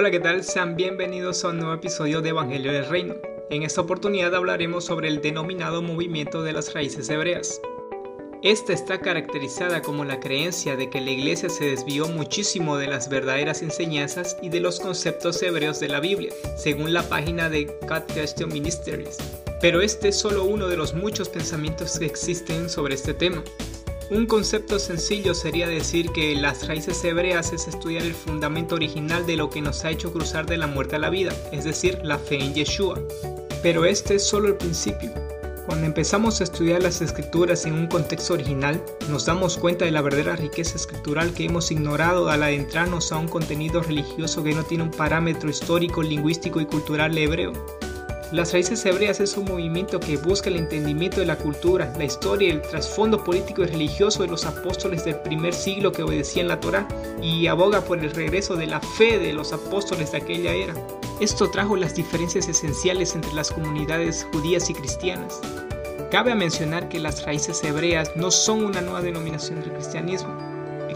Hola, ¿qué tal? Sean bienvenidos a un nuevo episodio de Evangelio del Reino. En esta oportunidad hablaremos sobre el denominado movimiento de las raíces hebreas. Esta está caracterizada como la creencia de que la iglesia se desvió muchísimo de las verdaderas enseñanzas y de los conceptos hebreos de la Biblia, según la página de God Question Ministries. Pero este es solo uno de los muchos pensamientos que existen sobre este tema. Un concepto sencillo sería decir que las raíces hebreas es estudiar el fundamento original de lo que nos ha hecho cruzar de la muerte a la vida, es decir, la fe en Yeshua. Pero este es solo el principio. Cuando empezamos a estudiar las escrituras en un contexto original, nos damos cuenta de la verdadera riqueza escritural que hemos ignorado al adentrarnos a un contenido religioso que no tiene un parámetro histórico, lingüístico y cultural hebreo. Las raíces hebreas es un movimiento que busca el entendimiento de la cultura, la historia y el trasfondo político y religioso de los apóstoles del primer siglo que obedecían la Torá y aboga por el regreso de la fe de los apóstoles de aquella era. Esto trajo las diferencias esenciales entre las comunidades judías y cristianas. Cabe mencionar que las raíces hebreas no son una nueva denominación del cristianismo.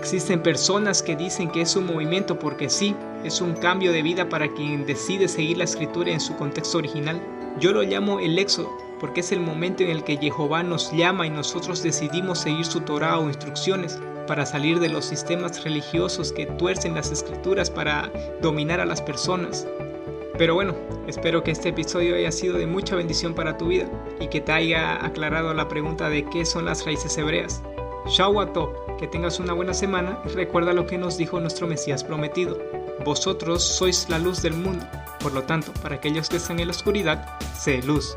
Existen personas que dicen que es un movimiento porque sí, es un cambio de vida para quien decide seguir la escritura en su contexto original. Yo lo llamo el éxodo, porque es el momento en el que Jehová nos llama y nosotros decidimos seguir su Torah o instrucciones para salir de los sistemas religiosos que tuercen las escrituras para dominar a las personas. Pero bueno, espero que este episodio haya sido de mucha bendición para tu vida y que te haya aclarado la pregunta de qué son las raíces hebreas. Shawato, que tengas una buena semana y recuerda lo que nos dijo nuestro Mesías prometido. Vosotros sois la luz del mundo, por lo tanto, para aquellos que están en la oscuridad, sé luz.